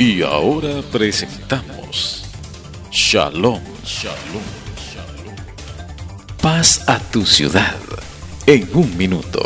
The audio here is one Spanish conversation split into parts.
Y ahora presentamos Shalom, Shalom, Shalom. Paz a tu ciudad en un minuto.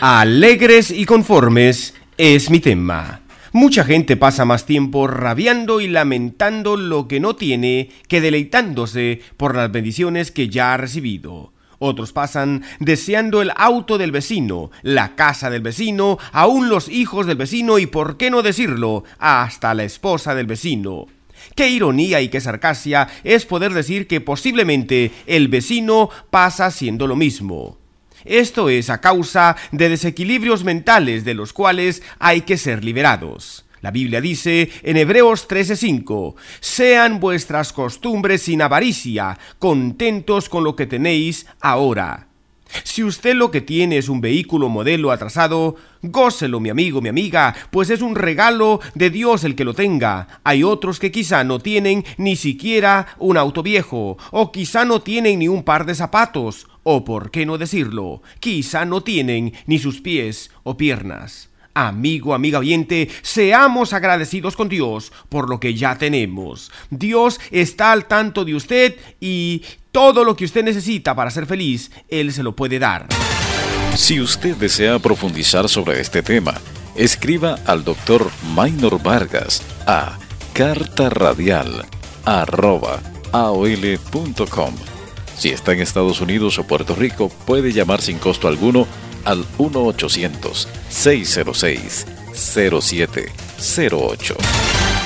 Alegres y conformes es mi tema. Mucha gente pasa más tiempo rabiando y lamentando lo que no tiene que deleitándose por las bendiciones que ya ha recibido. Otros pasan deseando el auto del vecino, la casa del vecino, aún los hijos del vecino y, por qué no decirlo, hasta la esposa del vecino. Qué ironía y qué sarcastia es poder decir que posiblemente el vecino pasa haciendo lo mismo. Esto es a causa de desequilibrios mentales de los cuales hay que ser liberados. La Biblia dice en Hebreos 13:5, sean vuestras costumbres sin avaricia, contentos con lo que tenéis ahora. Si usted lo que tiene es un vehículo modelo atrasado, gócelo, mi amigo, mi amiga, pues es un regalo de Dios el que lo tenga. Hay otros que quizá no tienen ni siquiera un auto viejo, o quizá no tienen ni un par de zapatos, o por qué no decirlo, quizá no tienen ni sus pies o piernas. Amigo, amiga oyente, seamos agradecidos con Dios por lo que ya tenemos. Dios está al tanto de usted y todo lo que usted necesita para ser feliz, Él se lo puede dar. Si usted desea profundizar sobre este tema, escriba al doctor Maynor Vargas a carta radial Si está en Estados Unidos o Puerto Rico, puede llamar sin costo alguno al 1-800-606-0708.